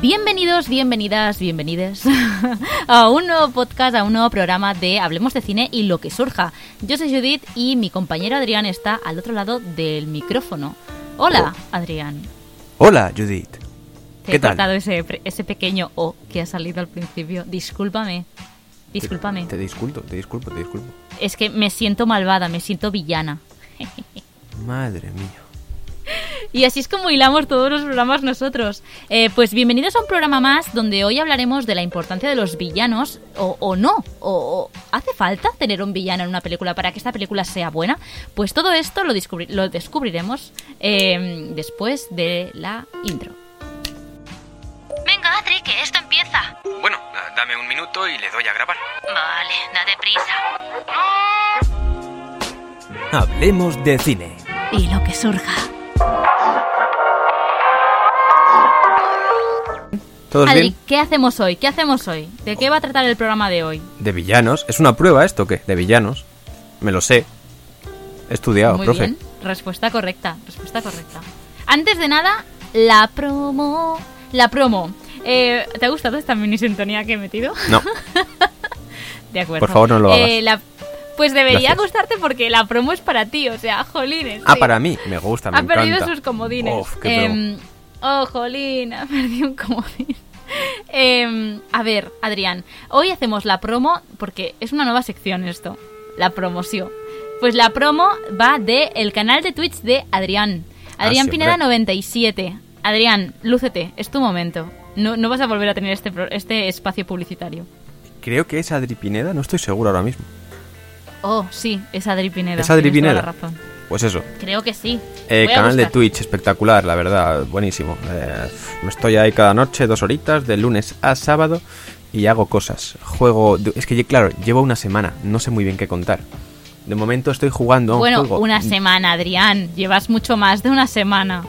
Bienvenidos, bienvenidas, bienvenides a un nuevo podcast, a un nuevo programa de Hablemos de Cine y lo que surja. Yo soy Judith y mi compañero Adrián está al otro lado del micrófono. Hola, Adrián. Hola, Judith. Te ¿Qué he tal? cortado ese, ese pequeño O que ha salido al principio. Discúlpame. Discúlpame. Te disculpo, te disculpo, te disculpo. Es que me siento malvada, me siento villana. Madre mía. Y así es como hilamos todos los programas nosotros. Eh, pues bienvenidos a un programa más donde hoy hablaremos de la importancia de los villanos, o, o no, o, o ¿hace falta tener un villano en una película para que esta película sea buena? Pues todo esto lo, descubri- lo descubriremos eh, después de la intro. Venga, Adri, que esto empieza. Bueno, dame un minuto y le doy a grabar. Vale, date prisa. Hablemos de cine. Y lo que surja. ¿Todos Adri, bien? ¿qué hacemos hoy? ¿Qué hacemos hoy? ¿De qué va a tratar el programa de hoy? De villanos. ¿Es una prueba esto qué? De villanos. Me lo sé. He estudiado, Muy profe. bien, respuesta correcta, respuesta correcta. Antes de nada, la promo. La promo. Eh, ¿Te ha gustado esta mini sintonía que he metido? No, De acuerdo. Por favor, no lo Eh, hagas. la- Pues debería Gracias. gustarte porque la promo es para ti, o sea, jolines. Ah, para mí. Me gusta, me Ha perdido encanta. sus comodines. Uf, qué promo. Oh, jolín, ha perdido un comodín. Em, a ver, Adrián, hoy hacemos la promo porque es una nueva sección esto, la promoción. Pues la promo va de el canal de Twitch de Adrián. Adrián Ah, Pineda hombre. 97. Adrián, lúcete, es tu momento. No, no vas a volver a tener este, este espacio publicitario. Creo que es Adri Pineda, no estoy seguro ahora mismo. Oh, sí, es Adri Pineda. ¿Es Adri tienes toda Pineda? la razón. Pues eso. Creo que sí. Eh, canal de. Twitch, espectacular, la verdad, buenísimo. Eh, me estoy ahí cada noche, dos horitas, de lunes a sábado, y hago cosas. Juego. Es que, claro, llevo una semana, no sé muy bien qué contar. De momento estoy jugando a un Bueno, juego. una semana, Adrián. Llevas mucho más de una semana.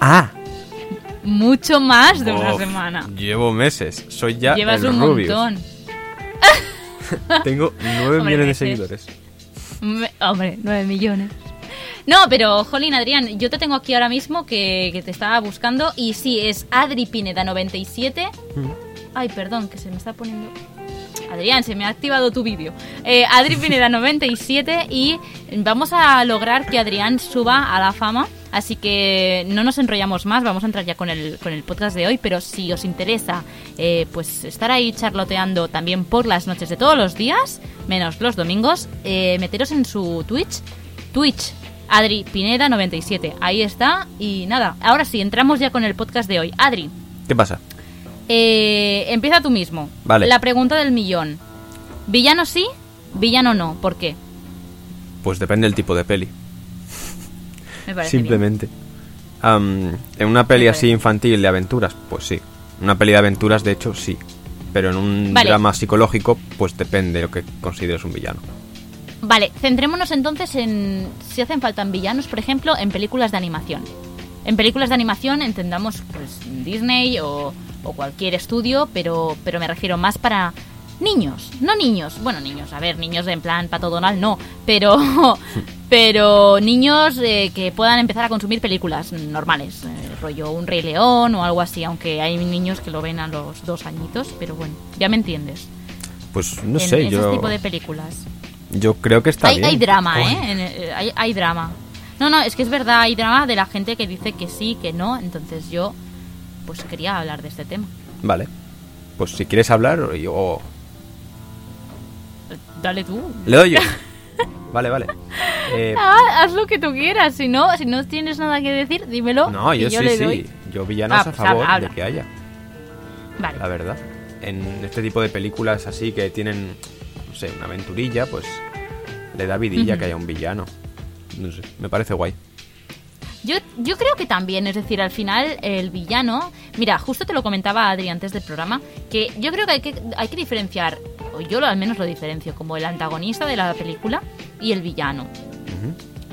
¡Ah! Mucho más de una semana. Llevo meses, soy ya Llevas el un Rubius. montón. Tengo nueve millones de seguidores. Me- Hombre, nueve millones. No, pero, jolín, Adrián, yo te tengo aquí ahora mismo que, que te estaba buscando y sí, es Adri Pineda 97. Ay, perdón, que se me está poniendo... Adrián, se me ha activado tu vídeo. Eh, Adri Pineda 97 y vamos a lograr que Adrián suba a la fama. Así que no nos enrollamos más, vamos a entrar ya con el, con el podcast de hoy. Pero si os interesa eh, pues estar ahí charloteando también por las noches de todos los días, menos los domingos, eh, meteros en su Twitch. Twitch, Adri Pineda 97. Ahí está. Y nada, ahora sí, entramos ya con el podcast de hoy. Adri, ¿Qué pasa? eh, empieza tú mismo. Vale. La pregunta del millón. ¿Villano sí? ¿Villano no? ¿Por qué? Pues depende del tipo de peli. Me parece Simplemente. En una peli Me así parece. infantil de aventuras, pues sí. Una peli de aventuras, de hecho, sí. Pero en un Vale. drama psicológico, pues depende de lo que consideres un villano. Vale, centrémonos entonces en si hacen falta villanos, por ejemplo, en películas de animación. En películas de animación entendamos pues Disney o, o cualquier estudio, pero, pero me refiero más para niños, no niños, bueno niños, a ver, niños en plan Pato Donald no, pero pero niños eh, que puedan empezar a consumir películas normales, eh, rollo un Rey León o algo así, aunque hay niños que lo ven a los dos añitos, pero bueno, ya me entiendes. Pues no en sé, ese yo, tipo de películas. yo creo que está Hay, bien. hay drama, Uy, ¿eh? En- eh, hay, hay drama. No, no, es que es verdad, hay drama de la gente que dice que sí, que no, entonces yo pues quería hablar de este tema. Vale. Pues si quieres hablar, yo... Dale tú. Le doy yo. vale, vale. Eh, Ah, haz lo que tú quieras, si no, si no tienes nada que decir, dímelo. no, y yo, sí, le sí. doy. Yo villanos Ah, a pues favor habla. de que haya, Vale. la verdad. En este tipo de películas así que tienen, no sé, una aventurilla, pues le da vidilla Ujú. que haya un villano. No sé, me parece guay. Yo, yo creo que también, es decir, al final el villano... Mira, justo te lo comentaba Adri antes del programa, que yo creo que hay que, hay que diferenciar, o yo lo- al menos lo diferencio, como el antagonista de la película y el villano.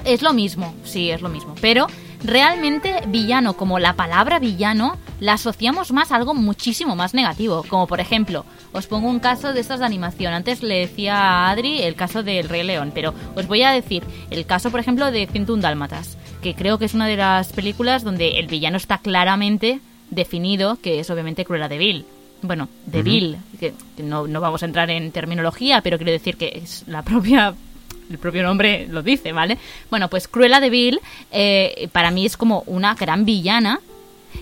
Es lo mismo, sí, es lo mismo. Pero realmente villano, como la palabra villano, la asociamos más a algo muchísimo más negativo. Como por ejemplo, os pongo un caso de estas de animación. Antes le decía a Adri el caso del Rey León, pero os voy a decir el caso, por ejemplo, de 101 Dálmatas, que creo que es una de las películas donde el villano está claramente definido, que es obviamente Cruella de Vil. Bueno, de Vil, que no, no vamos a entrar en terminología, pero quiero decir que es la propia el propio nombre lo dice, ¿vale? Bueno, pues Cruella de Vil eh, para mí es como una gran villana.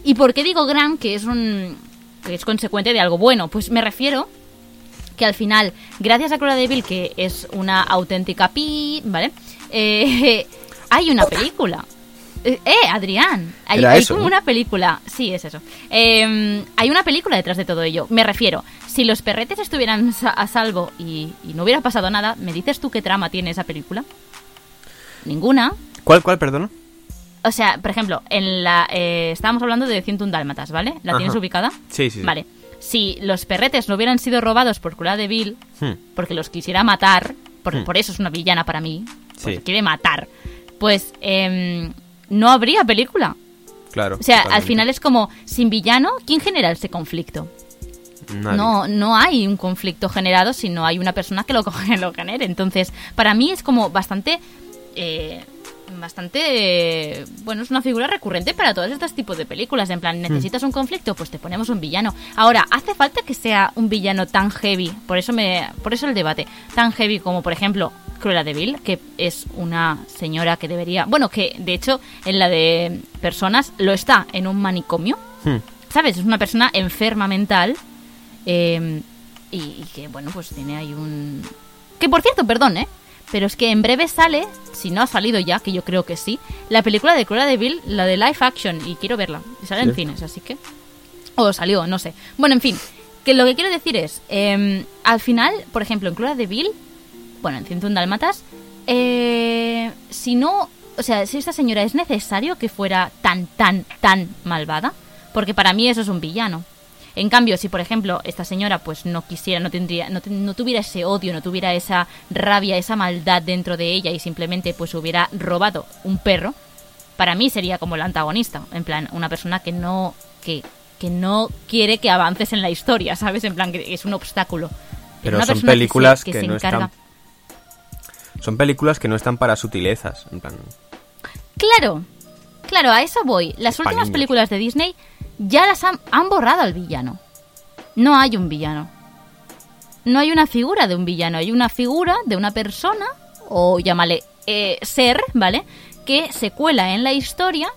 ¿Y por qué digo gran? Que es un que es consecuente de algo bueno. Pues me refiero que al final, gracias a Cruella de Vil, que es una auténtica pi, ¿vale? Eh, hay una película. Eh, eh, Adrián, hay, Era hay eso, como ¿no? una película, sí, es eso. Eh, hay una película detrás de todo ello. Me refiero, si los perretes estuvieran a salvo y, y no hubiera pasado nada, ¿me dices tú qué trama tiene esa película? Ninguna. ¿Cuál, cuál, perdón? O sea, por ejemplo, en la eh, estábamos hablando de 101 dálmatas, ¿vale? ¿La Ajá. tienes ubicada? Sí, sí, sí. Vale. Si los perretes no hubieran sido robados por Cruella de Vil, Hmm. porque los quisiera matar, por, Hmm. por eso es una villana para mí, porque Sí. quiere matar, pues em, no habría película. Claro. O sea, al final es como, sin villano, ¿quién genera ese conflicto? Nadie. No, no hay un conflicto generado si no hay una persona que lo, coge- lo genere. Entonces, para mí es como bastante... eh, bastante... eh, bueno, es una figura recurrente para todos estos tipos de películas. En plan, ¿necesitas un conflicto? Pues te ponemos un villano. Ahora, ¿hace falta que sea un villano tan heavy? Por eso, me, por eso el debate. Tan heavy como, por ejemplo, Cruella de Vil, que es una señora que debería... Bueno, que de hecho en la de personas lo está en un manicomio. Hmm. ¿Sabes? Es una persona enferma mental eh, y, y que, bueno, pues tiene ahí un... Que por cierto, perdón, ¿eh? Pero es que en breve sale, si no ha salido ya, que yo creo que sí, la película de Cruella de Vil, la de live action, y quiero verla. Y sale en cines, así que... O salió, no sé. Bueno, en fin, que lo que quiero decir es, eh, al final, por ejemplo, en Cruella de Vil, bueno, en 101 Dálmatas, eh, si no, o sea, si esta señora es necesario que fuera tan, tan, tan malvada, porque para mí eso es un villano. En cambio, si por ejemplo esta señora pues no quisiera, no tendría, no, no tuviera ese odio, no tuviera esa rabia, esa maldad dentro de ella y simplemente pues hubiera robado un perro, para mí sería como el antagonista, en plan una persona que no que, que no quiere que avances en la historia, ¿sabes? En plan que es un obstáculo. Pero Una son películas se- que, se no encarga- están. Son películas que no están para sutilezas. En plan. Claro, claro, a eso voy. Las últimas películas de Disney ya las han, han borrado al villano. No hay un villano. No hay una figura de un villano, hay una figura de una persona, o llámale eh, ser, ¿vale? Que se cuela en la historia,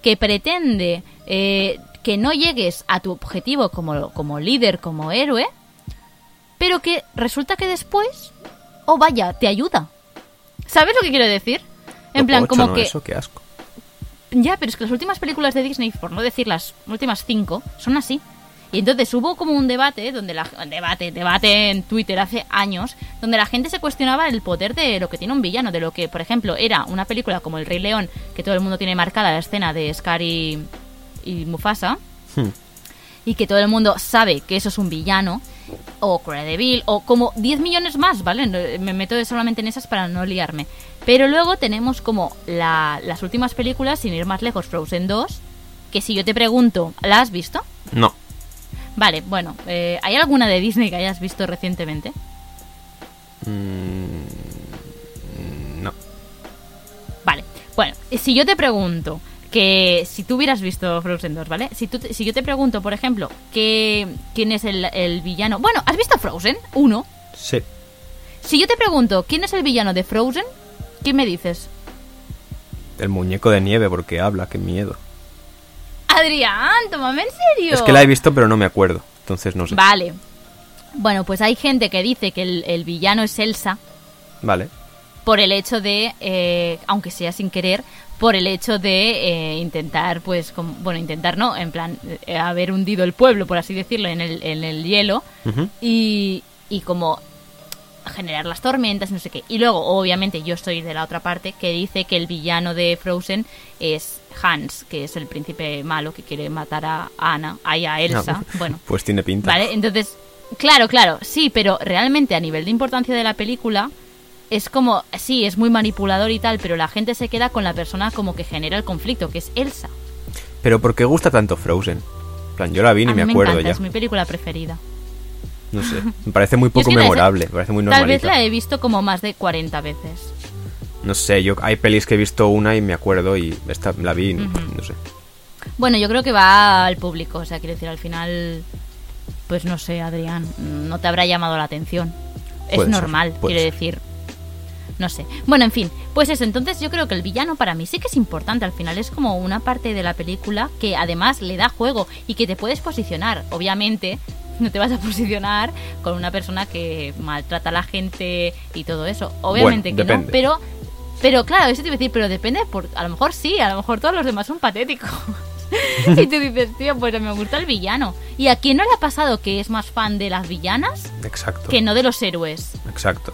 que pretende eh, que no llegues a tu objetivo como, como líder, como héroe, pero que resulta que después, oh vaya, te ayuda. ¿Sabes lo que quiero decir? En plan, como ¿no? que... Eso, qué asco. Ya, pero es que las últimas películas de Disney, por no decir las últimas cinco, son así. Y entonces hubo como un debate, donde la debate, debate en Twitter hace años, donde la gente se cuestionaba el poder de lo que tiene un villano, de lo que, por ejemplo, era una película como El Rey León, que todo el mundo tiene marcada la escena de Scar y, y Mufasa, Hmm. y que todo el mundo sabe que eso es un villano, o Cruella de Vil, o como 10 millones más, ¿vale? Me meto solamente en esas para no liarme. Pero luego tenemos como la- las últimas películas, sin ir más lejos, Frozen 2, que si yo te pregunto, ¿la has visto? No. Vale, bueno, eh, ¿hay alguna de Disney que hayas visto recientemente? Mm, no. Vale, bueno, si yo te pregunto que si tú hubieras visto Frozen 2, ¿vale? Si, tú te- si yo te pregunto, por ejemplo, que, quién es el, el villano... Bueno, ¿has visto Frozen 1? Sí. Si yo te pregunto quién es el villano de Frozen, ¿qué me dices? El muñeco de nieve porque habla, qué miedo. Adrián, tómame en serio. Es que la he visto pero no me acuerdo, entonces no sé. Vale. Bueno, pues hay gente que dice que el, el villano es Elsa Vale. por el hecho de, eh, aunque sea sin querer, por el hecho de eh, intentar, pues, como- bueno, intentar no, en plan, eh, haber hundido el pueblo, por así decirlo, en el, en el hielo y, y como generar las tormentas, no sé qué. Y luego, obviamente, yo estoy de la otra parte que dice que el villano de Frozen es Hans, que es el príncipe malo que quiere matar a Anna, ahí a Elsa. Ah, bueno, Pues tiene pinta. Vale, entonces, claro, claro, sí, pero realmente a nivel de importancia de la película es como, sí, es muy manipulador y tal, pero la gente se queda con la persona como que genera el conflicto, que es Elsa. Pero ¿por qué gusta tanto Frozen? En plan, yo la vi ni a me acuerdo encanta, ya. es mi película preferida. No sé. Me parece muy es poco que memorable, me parece muy Tal vez normalita. la he visto como más de 40 veces. No sé, yo hay pelis que he visto una y me acuerdo y esta la vi, no sé. Bueno, yo creo que va al público, o sea, quiero decir, al final, pues no sé, Adrián, no te habrá llamado la atención. Es Puede ser, normal, puede quiero ser. decir. No sé. Bueno, en fin, pues eso, entonces yo creo que el villano para mí sí que es importante, al final es como una parte de la película que además le da juego y que te puedes posicionar. Obviamente, no te vas a posicionar con una persona que maltrata a la gente y todo eso. Obviamente Bueno, que depende. no, pero pero claro, eso te iba a decir, pero depende, por, a lo mejor sí, a lo mejor todos los demás son patéticos. y tú dices, tío, pues me gusta el villano. ¿Y a quién no le ha pasado que es más fan de las villanas Exacto. que no de los héroes? Exacto.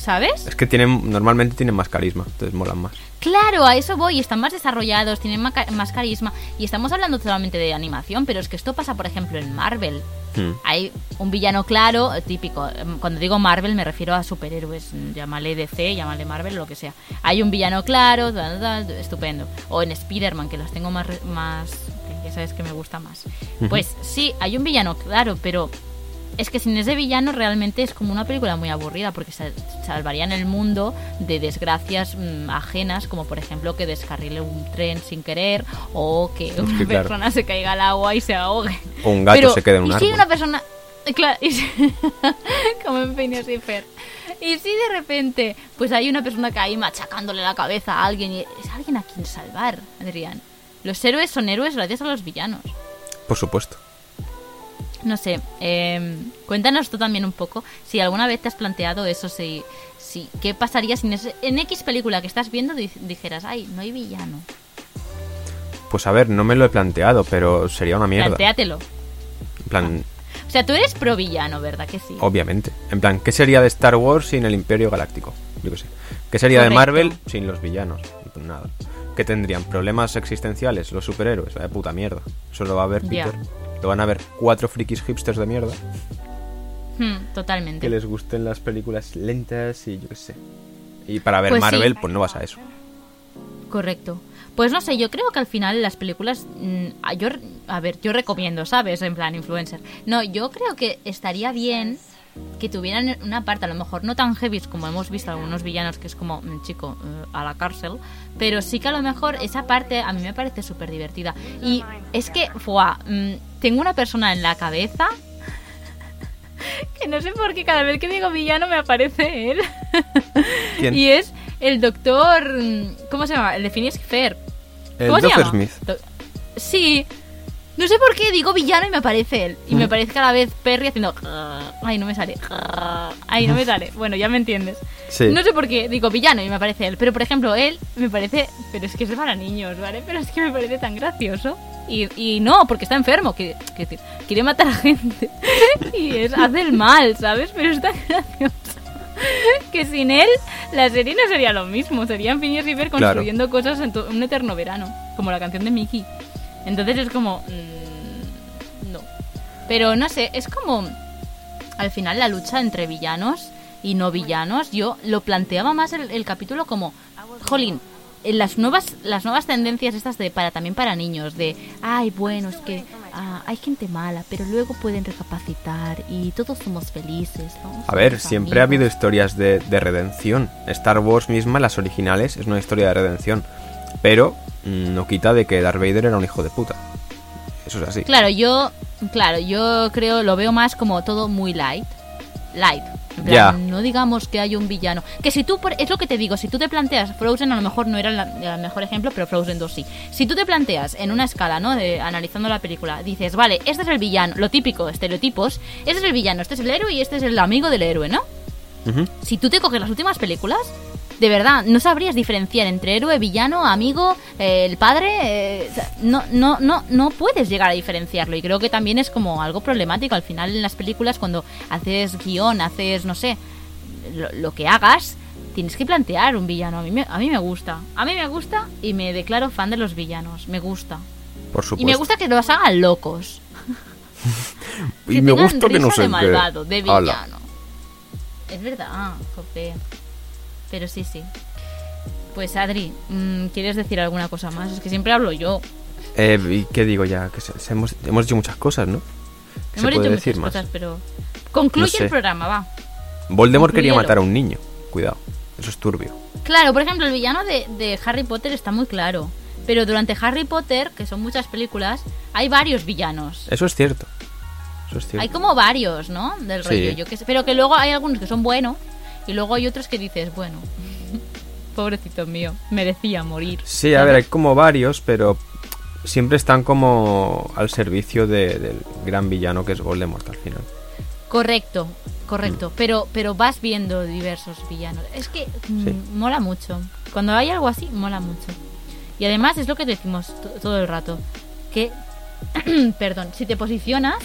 ¿Sabes? Es que tienen, normalmente tienen más carisma, entonces molan más. Claro, a eso voy, están más desarrollados, tienen más carisma. Y estamos hablando solamente de animación, pero es que esto pasa, por ejemplo, en Marvel. Hmm. Hay un villano claro, eh, típico. Em, Cuando digo Marvel me refiero a superhéroes. mm, Llámale DC, llámale Marvel, lo que sea. Hay un villano claro, tal, estupendo. O en Spider-Man, que las tengo más, más... ya sabes que me gusta más. Pues sí, hay un villano claro, pero es que sin ese villano realmente es como una película muy aburrida porque sal- salvarían el mundo de desgracias mm, ajenas, como por ejemplo que descarrile un tren sin querer o que una claro. persona se caiga al agua y se ahogue. O un gato Pero, se quede en un ¿y si árbol. una persona... Claro, y si- como en Phineas y Fer. Y si de repente pues hay una persona que ahí machacándole la cabeza a alguien y es alguien a quien salvar, Adrián. Los héroes son héroes gracias a los villanos. Por supuesto. No sé, eh, cuéntanos tú también un poco si alguna vez te has planteado eso, si, si qué pasaría si en, X película que estás viendo di- dijeras, ay, no hay villano. Pues a ver, no me lo he planteado, pero sería una mierda. Plantéatelo. En plan, O sea, tú eres pro villano, ¿verdad que sí? obviamente. En plan, ¿qué sería de Star Wars sin el Imperio Galáctico? Yo qué sé. ¿Qué sería de. Marvel sin los villanos? Nada. ¿Qué tendrían? ¿Problemas existenciales? Los superhéroes. Vaya puta mierda. Eso lo va a ver. Peter. Lo van a ver cuatro frikis hipsters de mierda. Hmm, totalmente. Que les gusten las películas lentas y yo qué sé. Y para ver Pues sí. Marvel, pues no vas a eso. Correcto. Pues no sé, yo creo que al final las películas, mm, yo, a ver, yo recomiendo, ¿sabes? En plan influencer. No, yo creo que estaría bien que tuvieran una parte, a lo mejor no tan heavy como hemos visto algunos villanos, que es como, mm, chico, eh, a la cárcel, pero sí que a lo mejor esa parte a mí me parece súper divertida. Y es que, fuá, mm, tengo una persona en la cabeza que no sé por qué cada vez que digo villano me aparece él. ¿Quién? Y es el doctor. mm, ¿Cómo se llama? El de Phineas y Ferb. El ¿Cómo se llama? Smith. Do- sí. No sé por qué digo villano y me aparece él. Y me parece cada vez Perry haciendo. Ay, no me sale. Ay, no me sale. Bueno, ya me entiendes. Sí. No sé por qué digo villano y me aparece él. Pero por ejemplo, él me parece. Pero es que es para niños, ¿vale? Pero es que me parece tan gracioso. Y, y no, porque está enfermo. Que, que decir, quiere matar a gente. y es, hace el mal, ¿sabes? Pero es tan gracioso. que sin él la serie no sería lo mismo. Serían Phineas y Ferb Claro. construyendo cosas en un eterno verano. Como la canción de Mickey. Entonces es como... mm, no. Pero no sé, es como... Al final la lucha entre villanos y no villanos, yo lo planteaba más el, el capítulo como... Jolín, en las nuevas las nuevas tendencias estas de para también para niños de ay bueno es que ah, hay gente mala pero luego pueden recapacitar y todos somos felices ¿no? A ver, siempre ha habido amigos". historias de, de redención. Star Wars misma, las originales, es una historia de redención. Pero no quita de que Darth Vader era un hijo de puta. Eso es así. Claro, yo, claro, yo creo, lo veo más como todo muy light. Light, En plan, Ya. No digamos que hay un villano. Que si tú, es lo que te digo, si tú te planteas, Frozen a lo mejor no era el mejor ejemplo, pero Frozen 2 sí. Si tú te planteas en una escala, ¿no? De, analizando la película, dices, vale, este es el villano, lo típico, estereotipos, este es el villano, este es el héroe y este es el amigo del héroe, ¿no? Si tú te coges las últimas películas, de verdad, no sabrías diferenciar entre héroe, villano, amigo, eh, el padre. eh, no, no, no, no puedes llegar a diferenciarlo. Y creo que también es como algo problemático. Al final, en las películas, cuando haces guion, haces, no sé, lo, lo que hagas, tienes que plantear un villano. A mí, me, a mí me gusta. A mí me gusta y me declaro fan de los villanos. Me gusta. Por supuesto. Y me gusta que los hagan locos. Y que me gusta que no sé de malvado, de Ala. villano. Es verdad, jope. Pero sí, sí. Pues Adri, mm, ¿quieres decir alguna cosa más? Es que siempre hablo yo. Eh, ¿Y qué digo ya? Que se- se hemos, hemos dicho muchas cosas, ¿no? ¿Qué Hemos se puede dicho decir muchas más? cosas, pero... Concluye No sé. el programa, va. Voldemort quería matar a un niño. Cuidado. Eso es turbio. Claro, por ejemplo, el villano de, de Harry Potter está muy claro. Pero durante Harry Potter, que son muchas películas, hay varios villanos. Eso es cierto. Eso es cierto. Hay como varios, ¿no? Del Sí. rollo, yo que sé. Pero que luego hay algunos que son buenos y luego hay otros que dices, bueno, pobrecito mío, merecía morir. Sí, a ver, hay como varios, pero siempre están como al servicio de- del gran villano que es Voldemort al final. Correcto, correcto. Mm. Pero, pero vas viendo diversos villanos. Es que mm, Sí. mola mucho. Cuando hay algo así, mola mucho. Y además es lo que decimos to- todo el rato. Que, perdón, si te posicionas,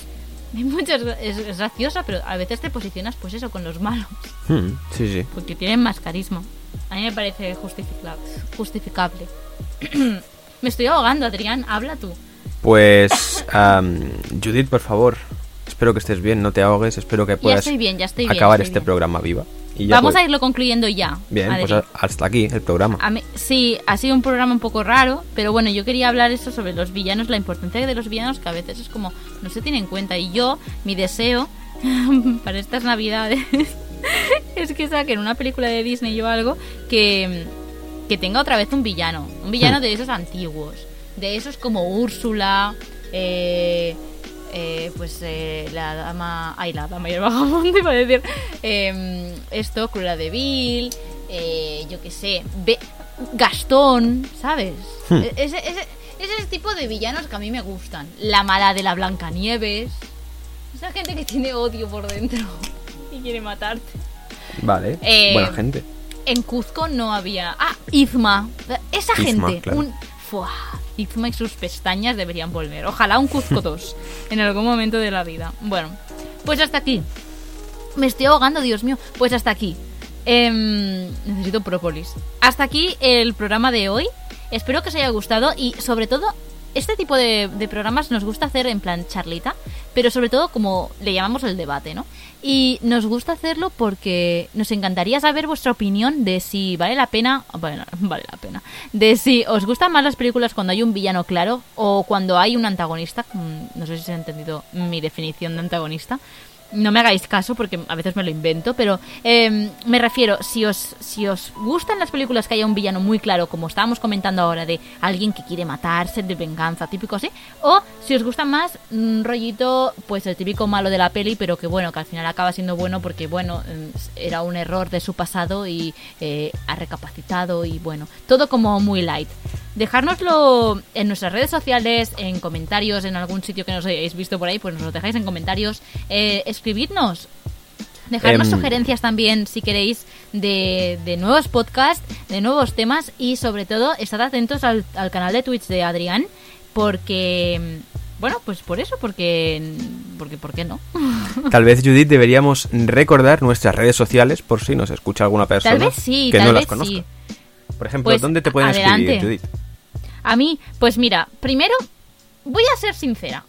hay muchas, es, es graciosa, pero a veces te posicionas pues eso, con los malos. Hmm, sí, sí. Porque tienen más carisma. A mí me parece justifica- justificable. me estoy ahogando, Adrián. Habla tú. Pues, Judith, por favor, espero que estés bien, no te ahogues, espero que Ya puedas estoy bien, ya estoy bien. acabar estoy este bien. programa viva. Y ya Vamos pues- a irlo concluyendo ya. Bien, pues Adri. hasta aquí el programa. Mí- sí, ha sido un programa un poco raro, pero bueno, yo quería hablar eso sobre los villanos, la importancia de los villanos que a veces es como no se tiene en cuenta. Y yo, mi deseo para estas navidades es que saquen una película de Disney o algo que, que tenga otra vez un villano. Un villano de esos antiguos. De esos como Úrsula, eh, eh, pues eh, la dama... Ay, la dama y el vagabundo iba a decir. eh, esto, Cruella de Vil, eh, yo qué sé, Be- Gastón, ¿sabes? Hmm. E- Ese, ese, ese tipo de villanos que a mí me gustan. La mala de la Blancanieves. Esa gente que tiene odio por dentro y quiere matarte. Vale, Eh, buena gente. En Cuzco no había. Ah, Izma. Esa Izma, gente. claro. Un... Fua, Izma y sus pestañas deberían volver. Ojalá un Cuzco 2 en algún momento de la vida. Bueno, pues hasta aquí. Me estoy ahogando, Dios mío. Pues hasta aquí. Em, necesito própolis. Hasta aquí el programa de hoy. Espero que os haya gustado y sobre todo este tipo de, de programas nos gusta hacer en plan charlita, pero sobre todo como le llamamos el debate, ¿no? Y nos gusta hacerlo porque nos encantaría saber vuestra opinión de si vale la pena, bueno, vale la pena, de si os gustan más las películas cuando hay un villano claro o cuando hay un antagonista, mm, no sé si se ha entendido mi definición de antagonista, no me hagáis caso porque a veces me lo invento, pero eh, me refiero, si os, si os gustan las películas que haya un villano muy claro, como estábamos comentando ahora, de alguien que quiere matarse, de venganza, típico así, o si os gusta más un rollito, pues el típico malo de la peli, pero que bueno, que al final acaba siendo bueno porque bueno, eh, era un error de su pasado y eh, ha recapacitado y bueno, todo como muy light. Dejárnoslo en nuestras redes sociales, en comentarios, en algún sitio que nos hayáis visto por ahí, pues nos lo dejáis en comentarios. Eh, escribidnos. Dejarnos Em. sugerencias también, si queréis, de, de nuevos podcasts, de nuevos temas y sobre todo, estad atentos al, al canal de Twitch de Adrián, porque, bueno, pues por eso, porque, porque ¿por qué no? Tal vez, Judith, deberíamos recordar nuestras redes sociales por si nos escucha alguna persona Tal vez sí, que tal no vez las conozca. sí. Por ejemplo, Pues, ¿dónde te pueden adelante. escribir, Judith? A mí, pues mira, primero voy a ser sincera.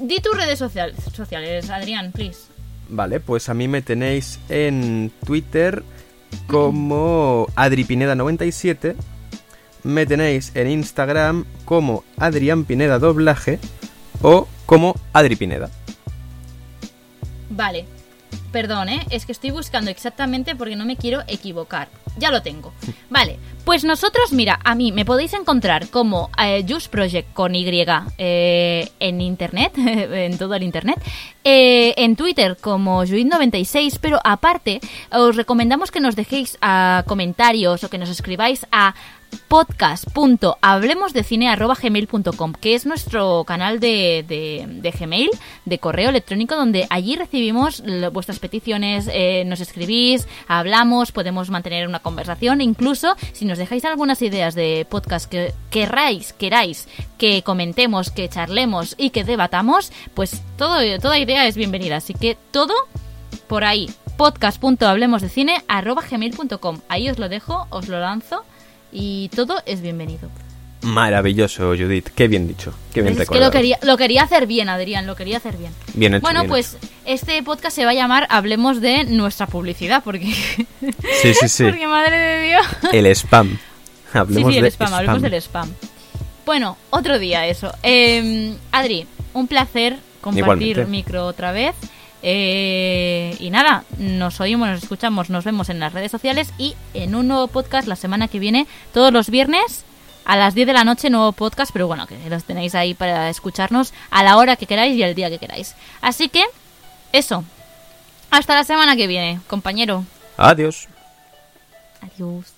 Di tus redes social- sociales, Adrián, please. Vale, pues a mí me tenéis en Twitter como AdriPineda97. Me tenéis en Instagram como Adrián Pineda Doblaje o como Adri Pineda. Vale. Perdón, ¿eh? es que estoy buscando exactamente porque no me quiero equivocar. Ya lo tengo. Vale, pues nosotros, mira, a mí me podéis encontrar como eh, Project con Y eh, en internet, en todo el internet, eh, en Twitter como Juid96, pero aparte os recomendamos que nos dejéis a comentarios o que nos escribáis a podcast.hablemosdecine.gmail.com que es nuestro canal de, de, de Gmail, de correo electrónico, donde allí recibimos vuestras peticiones, eh, nos escribís, hablamos, podemos mantener una conversación, incluso si nos dejáis algunas ideas de podcast que querráis, queráis que comentemos, que charlemos y que debatamos, pues todo, toda idea es bienvenida. Así que todo por ahí, podcast.hablemosdecine.gmail.com Ahí os lo dejo, os lo lanzo y todo es bienvenido. Maravilloso, Judith. Qué bien dicho. Qué bien es que lo quería, lo quería hacer bien, Adrián, lo quería hacer bien. Bien hecho, bueno, bien pues este podcast se va a llamar Hablemos de nuestra publicidad, porque, Sí, sí, sí. porque madre de Dios. El spam. Sí, Hablemos sí, el de spam, hablemos del spam. Bueno, otro día eso. Eh, Adri, un placer compartir Igualmente. micro otra vez. Eh, y nada, nos oímos, nos escuchamos, nos vemos en las redes sociales y en un nuevo podcast la semana que viene, todos los viernes a las 10 de la noche, nuevo podcast, pero bueno, que los tenéis ahí para escucharnos a la hora que queráis y el día que queráis. Así que, eso. Hasta la semana que viene, compañero. Adiós. Adiós.